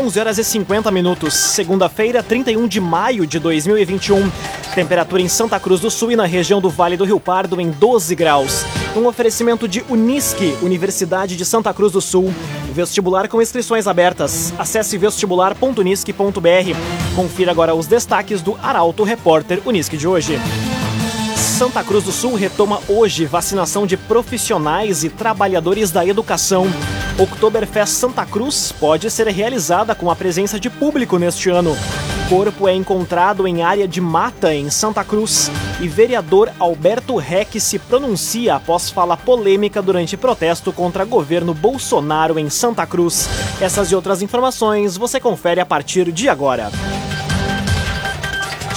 11 horas e 50 minutos, segunda-feira, 31 de maio de 2021. Temperatura em Santa Cruz do Sul e na região do Vale do Rio Pardo em 12 graus. Um oferecimento de Unisque, Universidade de Santa Cruz do Sul. Vestibular com inscrições abertas. Acesse vestibular.unisque.br. Confira agora os destaques do Arauto Repórter Unisque de hoje. Santa Cruz do Sul retoma hoje vacinação de profissionais e trabalhadores da educação. Oktoberfest Santa Cruz pode ser realizada com a presença de público neste ano. Corpo é encontrado em área de mata em Santa Cruz e vereador Alberto Reck se pronuncia após fala polêmica durante protesto contra governo Bolsonaro em Santa Cruz. Essas e outras informações você confere a partir de agora.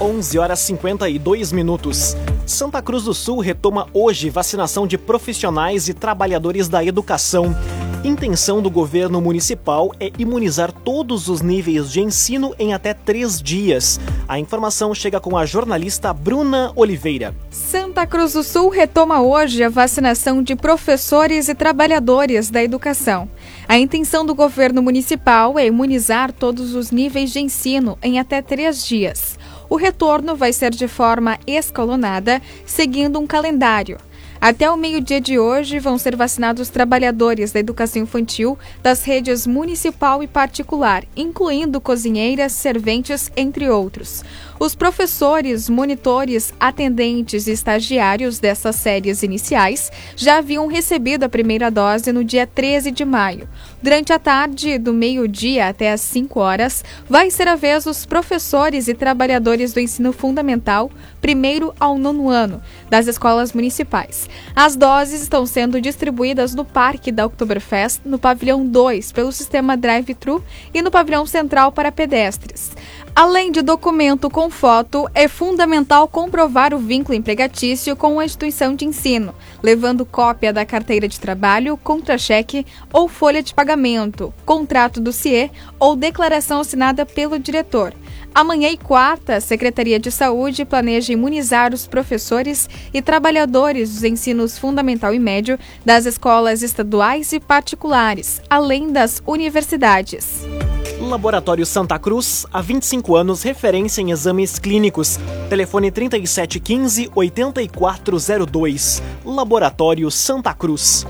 11 horas 52 minutos. Santa Cruz do Sul retoma hoje vacinação de profissionais e trabalhadores da educação. Intenção do governo municipal é imunizar todos os níveis de ensino em até três dias. A informação chega com a jornalista Bruna Oliveira. Santa Cruz do Sul retoma hoje a vacinação de professores e trabalhadores da educação. A intenção do governo municipal é imunizar todos os níveis de ensino em até três dias. O retorno vai ser de forma escalonada, seguindo um calendário. Até o meio-dia de hoje vão ser vacinados trabalhadores da educação infantil das redes municipal e particular, incluindo cozinheiras, serventes, entre outros. Os professores, monitores, atendentes e estagiários dessas séries iniciais já haviam recebido a primeira dose no dia 13 de maio. Durante a tarde, do meio-dia até às 5 horas, vai ser a vez dos professores e trabalhadores do ensino fundamental, primeiro ao nono ano, das escolas municipais. As doses estão sendo distribuídas no Parque da Oktoberfest, no pavilhão 2, pelo sistema drive-thru e no pavilhão central para pedestres. Além de documento com foto, é fundamental comprovar o vínculo empregatício com a instituição de ensino, levando cópia da carteira de trabalho, contra-cheque ou folha de pagamento, contrato do CIE ou declaração assinada pelo diretor. Amanhã e quarta, a Secretaria de Saúde planeja imunizar os professores e trabalhadores dos ensinos fundamental e médio das escolas estaduais e particulares, além das universidades. Laboratório Santa Cruz, há 25 anos, referência em exames clínicos. Telefone 3715-8402. Laboratório Santa Cruz.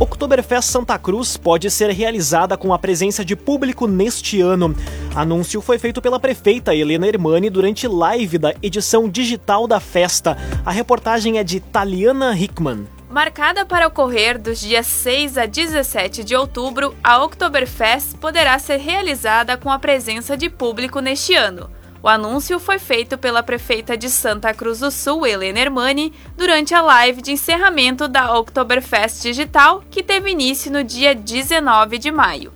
Oktoberfest Santa Cruz pode ser realizada com a presença de público neste ano. Anúncio foi feito pela prefeita Helena Hermani durante live da edição digital da festa. A reportagem é de Taliana Hickman. Marcada para ocorrer dos dias 6 a 17 de outubro, a Oktoberfest poderá ser realizada com a presença de público neste ano. O anúncio foi feito pela prefeita de Santa Cruz do Sul, Helena Hermani, durante a live de encerramento da Oktoberfest Digital, que teve início no dia 19 de maio.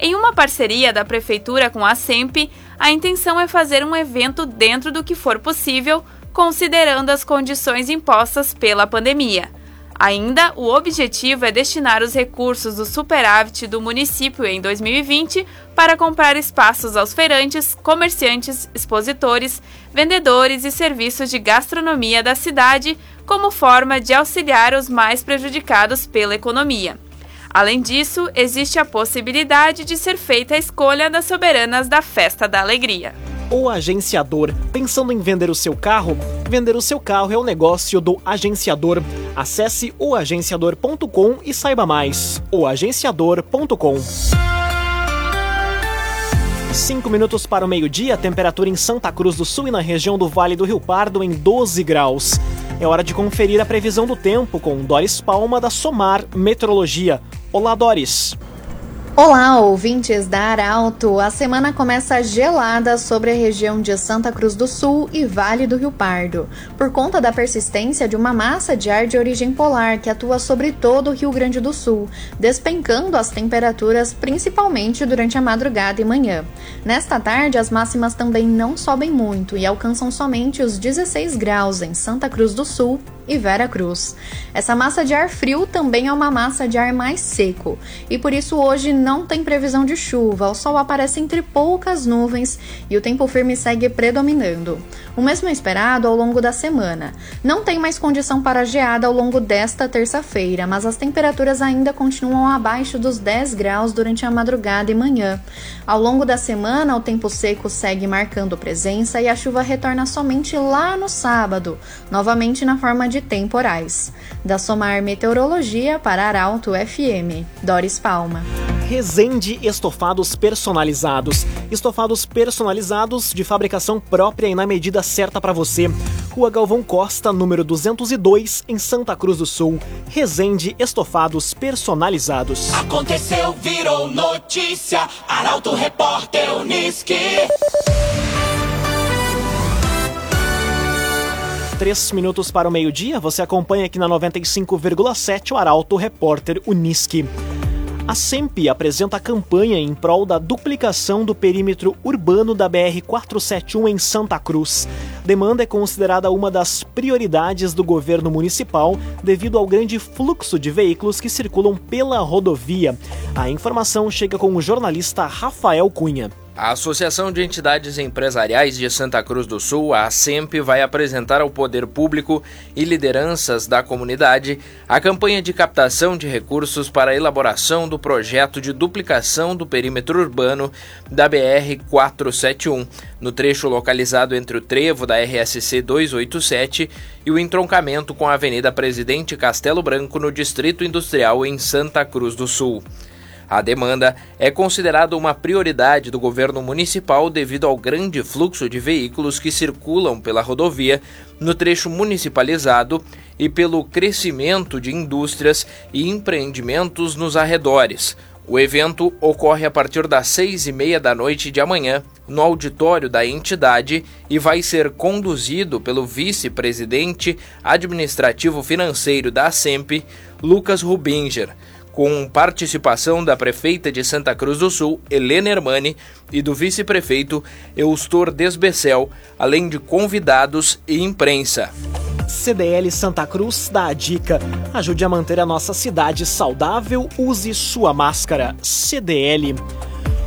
Em uma parceria da prefeitura com a SEMP, a intenção é fazer um evento dentro do que for possível, considerando as condições impostas pela pandemia. Ainda, o objetivo é destinar os recursos do superávit do município em 2020 para comprar espaços aos feirantes, comerciantes, expositores, vendedores e serviços de gastronomia da cidade, como forma de auxiliar os mais prejudicados pela economia. Além disso, existe a possibilidade de ser feita a escolha das soberanas da Festa da Alegria. O agenciador. Pensando em vender o seu carro? Vender o seu carro é o negócio do agenciador. Acesse oagenciador.com e saiba mais. oagenciador.com. Cinco minutos para o meio-dia, temperatura em Santa Cruz do Sul e na região do Vale do Rio Pardo em 12 graus. É hora de conferir a previsão do tempo com Doris Palma da Somar Meteorologia. Olá, Doris. Olá, ouvintes da Arauto! A semana começa gelada sobre a região de Santa Cruz do Sul e Vale do Rio Pardo, por conta da persistência de uma massa de ar de origem polar que atua sobre todo o Rio Grande do Sul, despencando as temperaturas principalmente durante a madrugada e manhã. Nesta tarde, as máximas também não sobem muito e alcançam somente os 16 graus em Santa Cruz do Sul e Vera Cruz. Essa massa de ar frio também é uma massa de ar mais seco, e por isso hoje não tem previsão de chuva, o sol aparece entre poucas nuvens e o tempo firme segue predominando. O mesmo é esperado ao longo da semana. Não tem mais condição para geada ao longo desta terça-feira, mas as temperaturas ainda continuam abaixo dos 10 graus durante a madrugada e manhã. Ao longo da semana, o tempo seco segue marcando presença e a chuva retorna somente lá no sábado, novamente na forma de temporais. Da Somar Meteorologia para Arauto FM, Doris Palma. Resende Estofados Personalizados. Estofados personalizados de fabricação própria e na medida certa para você. Rua Galvão Costa, número 202, em Santa Cruz do Sul. Resende Estofados Personalizados. Aconteceu, virou notícia. Arauto Repórter Uniski. Três minutos para o meio-dia, você acompanha aqui na 95,7 o Arauto Repórter Uniski. A SEMP apresenta a campanha em prol da duplicação do perímetro urbano da BR-471 em Santa Cruz. Demanda é considerada uma das prioridades do governo municipal devido ao grande fluxo de veículos que circulam pela rodovia. A informação chega com o jornalista Rafael Cunha. A Associação de Entidades Empresariais de Santa Cruz do Sul, a ASEMP, vai apresentar ao poder público e lideranças da comunidade a campanha de captação de recursos para a elaboração do projeto de duplicação do perímetro urbano da BR 471, no trecho localizado entre o trevo da RSC 287 e o entroncamento com a Avenida Presidente Castelo Branco no Distrito Industrial em Santa Cruz do Sul. A demanda é considerada uma prioridade do governo municipal devido ao grande fluxo de veículos que circulam pela rodovia no trecho municipalizado e pelo crescimento de indústrias e empreendimentos nos arredores. O evento ocorre a partir das seis e meia da noite de amanhã no auditório da entidade e vai ser conduzido pelo vice-presidente administrativo financeiro da SEMP, Lucas Rubinger com participação da prefeita de Santa Cruz do Sul, Helena Hermani, e do vice-prefeito Eustor Desbecel, além de convidados e imprensa. CDL Santa Cruz dá a dica: ajude a manter a nossa cidade saudável, use sua máscara. CDL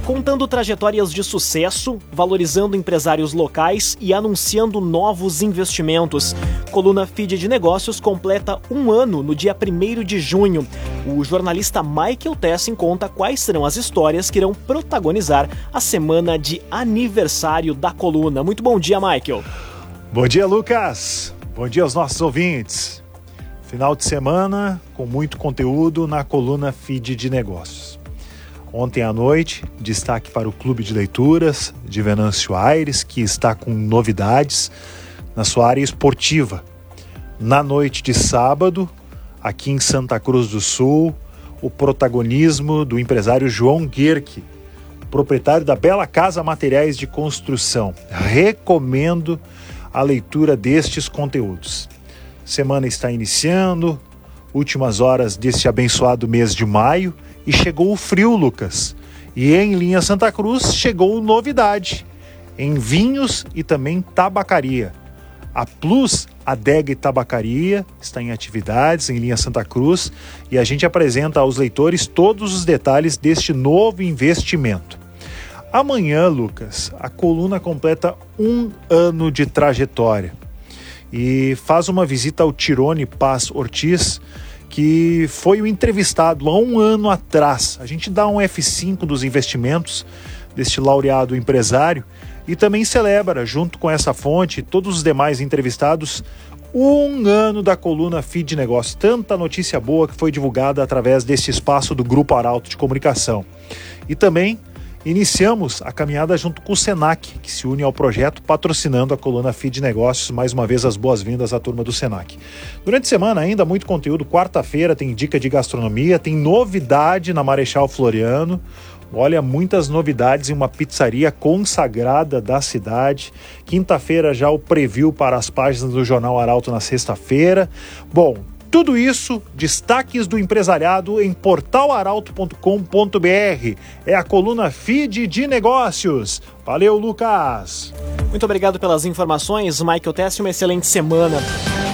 contando trajetórias de sucesso, valorizando empresários locais e anunciando novos investimentos. Coluna Feed de Negócios completa um ano no dia 1 de junho. O jornalista Michael Tessin conta quais serão as histórias que irão protagonizar a semana de aniversário da coluna. Muito bom dia, Michael. Bom dia, Lucas. Bom dia aos nossos ouvintes. Final de semana com muito conteúdo na coluna Feed de Negócios. Ontem à noite, destaque para o Clube de Leituras de Venâncio Aires, que está com novidades na sua área esportiva. Na noite de sábado, aqui em Santa Cruz do Sul, o protagonismo do empresário João Guerque, proprietário da Bela Casa Materiais de Construção. Recomendo a leitura destes conteúdos. Semana está iniciando, últimas horas deste abençoado mês de maio e chegou o frio, Lucas. E em linha Santa Cruz chegou novidade em vinhos e também tabacaria. A Plus Adega e Tabacaria está em atividades em linha Santa Cruz e a gente apresenta aos leitores todos os detalhes deste novo investimento. Amanhã, Lucas, a coluna completa um ano de trajetória e faz uma visita ao Tirone Paz Ortiz, que foi o entrevistado há um ano atrás. A gente dá um F5 dos investimentos deste laureado empresário e também celebra, junto com essa fonte, todos os demais entrevistados, um ano da coluna Feed de Negócios. Tanta notícia boa que foi divulgada através desse espaço do Grupo Arauto de Comunicação. E também iniciamos a caminhada junto com o Senac, que se une ao projeto patrocinando a coluna Feed Negócios. Mais uma vez, as boas-vindas à turma do Senac. Durante a semana, ainda muito conteúdo. Quarta-feira tem dica de gastronomia, tem novidade na Marechal Floriano. Olha, muitas novidades em uma pizzaria consagrada da cidade. Quinta-feira já o preview para as páginas do Jornal Arauto na sexta-feira. Bom, tudo isso, destaques do empresariado em portalaralto.com.br. É a coluna Feed de Negócios. Valeu, Lucas! Muito obrigado pelas informações, Michael Teste. Uma excelente semana.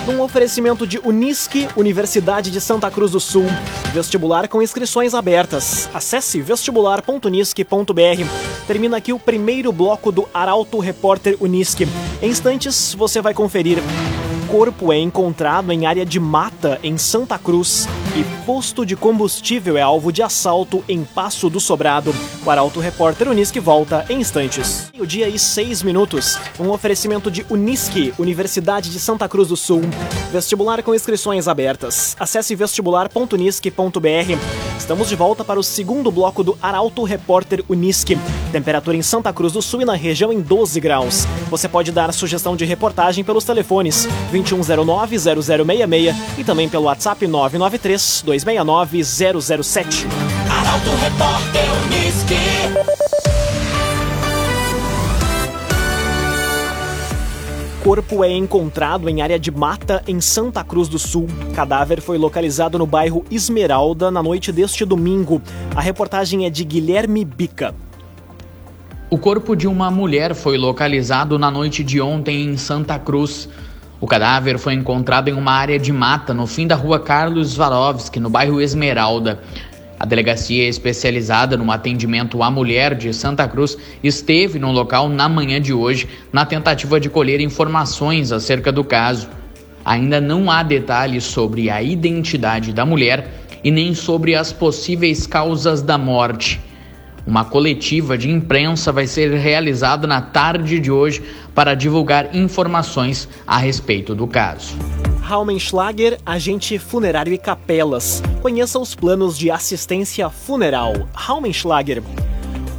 Num oferecimento de Unisque, Universidade de Santa Cruz do Sul. Vestibular com inscrições abertas. Acesse vestibular.unisque.br. Termina aqui o primeiro bloco do Arauto Repórter Unisque. Em instantes, você vai conferir corpo é encontrado em área de mata em Santa Cruz e posto de combustível é alvo de assalto em Passo do Sobrado. O Arauto Repórter Unisque volta em instantes. O dia e seis minutos. Um oferecimento de Unisque, Universidade de Santa Cruz do Sul. Vestibular com inscrições abertas. Acesse vestibular.unisque.br. Estamos de volta para o segundo bloco do Arauto Repórter Unisque. Temperatura em Santa Cruz do Sul e na região em 12 graus. Você pode dar sugestão de reportagem pelos telefones 2109-0066 e também pelo WhatsApp 993-269-007. Arauto Repórter Unisque. Corpo é encontrado em área de mata em Santa Cruz do Sul. Cadáver foi localizado no bairro Esmeralda na noite deste domingo. A reportagem é de Guilherme Bica. O corpo de uma mulher foi localizado na noite de ontem em Santa Cruz. O cadáver foi encontrado em uma área de mata no fim da rua Carlos Swarovski, no bairro Esmeralda. A delegacia especializada no atendimento à mulher de Santa Cruz esteve no local na manhã de hoje na tentativa de colher informações acerca do caso. Ainda não há detalhes sobre a identidade da mulher e nem sobre as possíveis causas da morte. Uma coletiva de imprensa vai ser realizada na tarde de hoje para divulgar informações a respeito do caso. Raumenschlager, agente funerário e capelas. Conheça os planos de assistência funeral. Raumenschlager.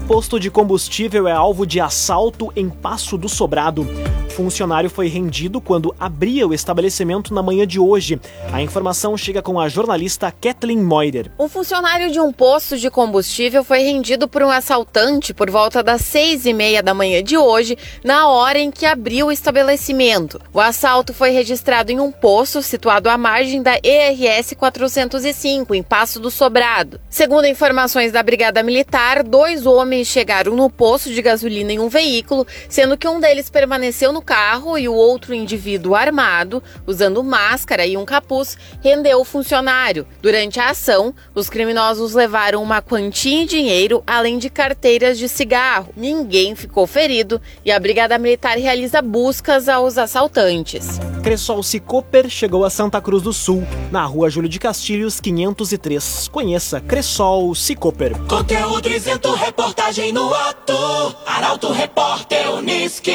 Posto de combustível é alvo de assalto em Passo do Sobrado. Funcionário foi rendido quando abria o estabelecimento na manhã de hoje. A informação chega com a jornalista Kathleen Moider. Um funcionário de um posto de combustível foi rendido por um assaltante por volta das seis e meia da manhã de hoje, na hora em que abriu o estabelecimento. O assalto foi registrado em um posto situado à margem da ERS 405, em Passo do Sobrado. Segundo informações da Brigada Militar, dois homens chegaram no posto de gasolina em um veículo, sendo que um deles permaneceu no carro e o outro indivíduo armado, usando máscara e um capuz, rendeu o funcionário. Durante a ação, os criminosos levaram uma quantia em dinheiro, além de carteiras de cigarro. Ninguém ficou ferido e a Brigada Militar realiza buscas aos assaltantes. Cressol Cicoper chegou a Santa Cruz do Sul, na rua Júlio de Castilhos, 503. Conheça Cressol Cicoper. Conteúdo isento, reportagem no ato. Arauto Repórter Unisque.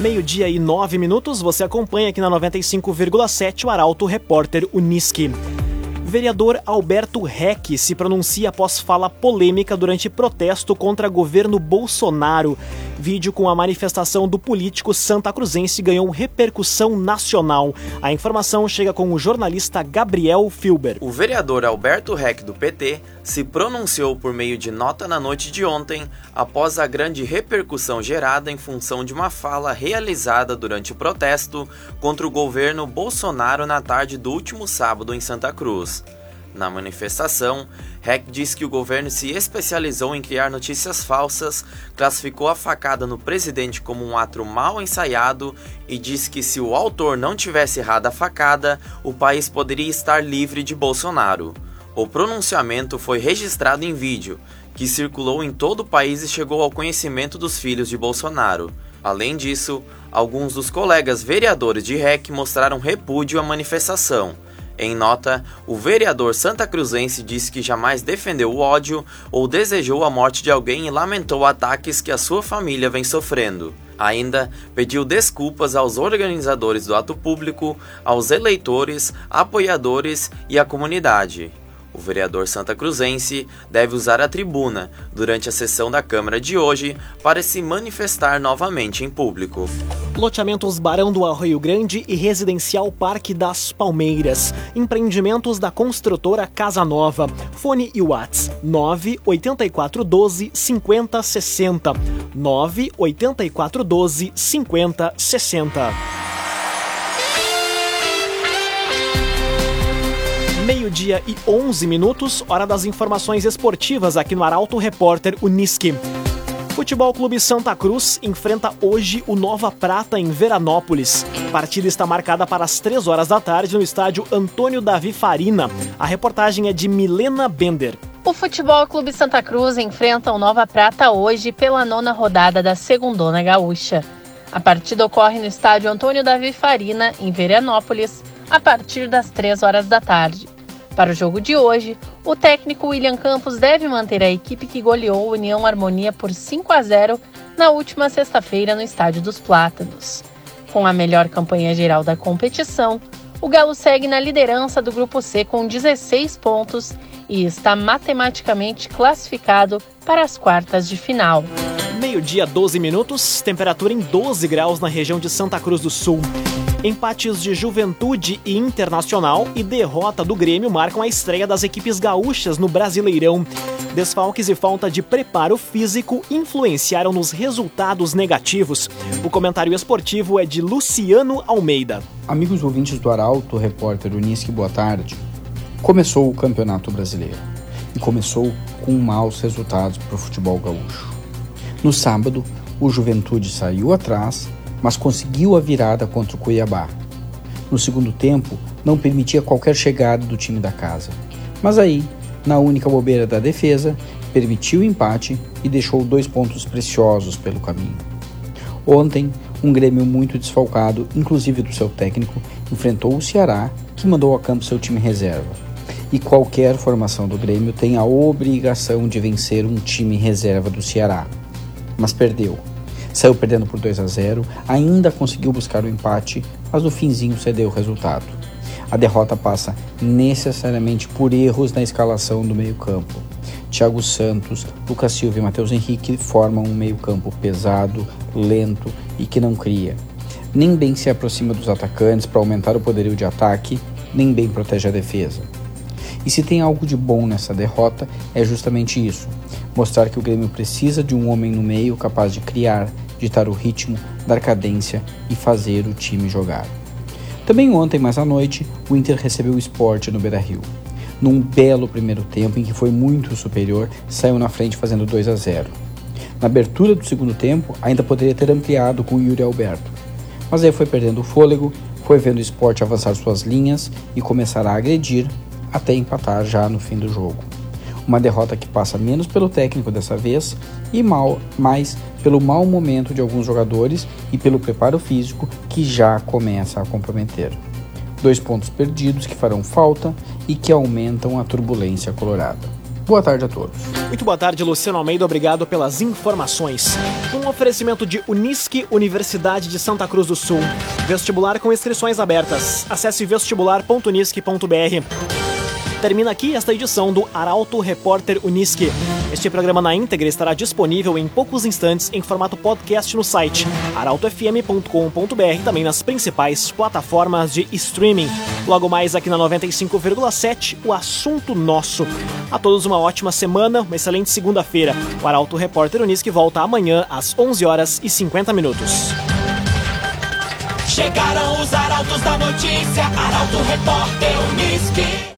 Meio-dia e nove minutos, você acompanha aqui na 95,7 o Arauto Repórter Unisque. Vereador Alberto Reck se pronuncia após fala polêmica durante protesto contra governo Bolsonaro. Vídeo com a manifestação do político santa cruzense ganhou repercussão nacional. A informação chega com o jornalista Gabriel Filber. O vereador Alberto Reck, do PT, se pronunciou por meio de nota na noite de ontem, após a grande repercussão gerada em função de uma fala realizada durante o protesto contra o governo Bolsonaro na tarde do último sábado em Santa Cruz. Na manifestação, Heck diz que o governo se especializou em criar notícias falsas, classificou a facada no presidente como um ato mal ensaiado e disse que se o autor não tivesse errado a facada, o país poderia estar livre de Bolsonaro. O pronunciamento foi registrado em vídeo, que circulou em todo o país e chegou ao conhecimento dos filhos de Bolsonaro. Além disso, alguns dos colegas vereadores de REC mostraram repúdio à manifestação. Em nota, o vereador santa cruzense disse que jamais defendeu o ódio ou desejou a morte de alguém e lamentou ataques que a sua família vem sofrendo. Ainda pediu desculpas aos organizadores do ato público, aos eleitores, apoiadores e à comunidade. O vereador santa cruzense deve usar a tribuna durante a sessão da Câmara de hoje para se manifestar novamente em público. Loteamentos Barão do Arroio Grande e Residencial Parque das Palmeiras. Empreendimentos da construtora Casa Nova. Fone e Whats 98412 5060. 98412 5060. Meio-dia e 11 minutos, hora das informações esportivas aqui no Arauto Repórter Uniski. Futebol Clube Santa Cruz enfrenta hoje o Nova Prata em Veranópolis. A partida está marcada para as 3 horas da tarde no estádio Antônio Davi Farina. A reportagem é de Milena Bender. O Futebol Clube Santa Cruz enfrenta o Nova Prata hoje pela nona rodada da Segundona Gaúcha. A partida ocorre no estádio Antônio Davi Farina, em Veranópolis, a partir das 3 horas da tarde. Para o jogo de hoje, o técnico William Campos deve manter a equipe que goleou a União Harmonia por 5 a 0 na última sexta-feira no Estádio dos Plátanos. Com a melhor campanha geral da competição, o Galo segue na liderança do Grupo C com 16 pontos e está matematicamente classificado para as quartas de final. Meio-dia, 12 minutos, temperatura em 12 graus na região de Santa Cruz do Sul. Empates de Juventude e Internacional e derrota do Grêmio marcam a estreia das equipes gaúchas no Brasileirão. Desfalques e falta de preparo físico influenciaram nos resultados negativos. O comentário esportivo é de Luciano Almeida. Amigos ouvintes do Arauto, repórter Unisque, boa tarde. Começou o Campeonato Brasileiro e começou com maus resultados para o futebol gaúcho. No sábado, o Juventude saiu atrás mas conseguiu a virada contra o Cuiabá. No segundo tempo, não permitia qualquer chegada do time da casa. Mas aí, na única bobeira da defesa, permitiu o empate e deixou dois pontos preciosos pelo caminho. Ontem, um Grêmio muito desfalcado, inclusive do seu técnico, enfrentou o Ceará, que mandou a campo seu time reserva. E qualquer formação do Grêmio tem a obrigação de vencer um time reserva do Ceará. Mas perdeu Saiu perdendo por 2 a 0, ainda conseguiu buscar o empate, mas no finzinho cedeu o resultado. A derrota passa necessariamente por erros na escalação do meio-campo. Thiago Santos, Lucas Silva e Matheus Henrique formam um meio-campo pesado, lento e que não cria. Nem bem se aproxima dos atacantes para aumentar o poderio de ataque, nem bem protege a defesa. E se tem algo de bom nessa derrota, é justamente isso: mostrar que o Grêmio precisa de um homem no meio capaz de criar, ditar o ritmo, dar cadência e fazer o time jogar. Também ontem, mais à noite, o Inter recebeu o esporte no Beira-Rio. Num belo primeiro tempo em que foi muito superior, saiu na frente fazendo 2 a 0. Na abertura do segundo tempo, ainda poderia ter ampliado com o Yuri Alberto. Mas aí foi perdendo o fôlego, foi vendo o esporte avançar suas linhas e começar a agredir até empatar já no fim do jogo. Uma derrota que passa menos pelo técnico dessa vez e mal, mais pelo mau momento de alguns jogadores e pelo preparo físico que já começa a comprometer. Dois pontos perdidos que farão falta e que aumentam a turbulência colorada. Boa tarde a todos. Muito boa tarde, Luciano Almeida. Obrigado pelas informações. Um oferecimento de Unisque, Universidade de Santa Cruz do Sul. Vestibular com inscrições abertas. Acesse vestibular.unisque.br. Termina aqui esta edição do Arauto Repórter Uniski. Este programa na íntegra estará disponível em poucos instantes em formato podcast no site arautofm.com.br e também nas principais plataformas de streaming. Logo mais aqui na 95,7, o assunto nosso. A todos uma ótima semana, uma excelente segunda-feira. O Arauto Repórter Uniski volta amanhã às 11 horas e 50 minutos. Chegaram os arautos da notícia, Arauto Repórter Uniski.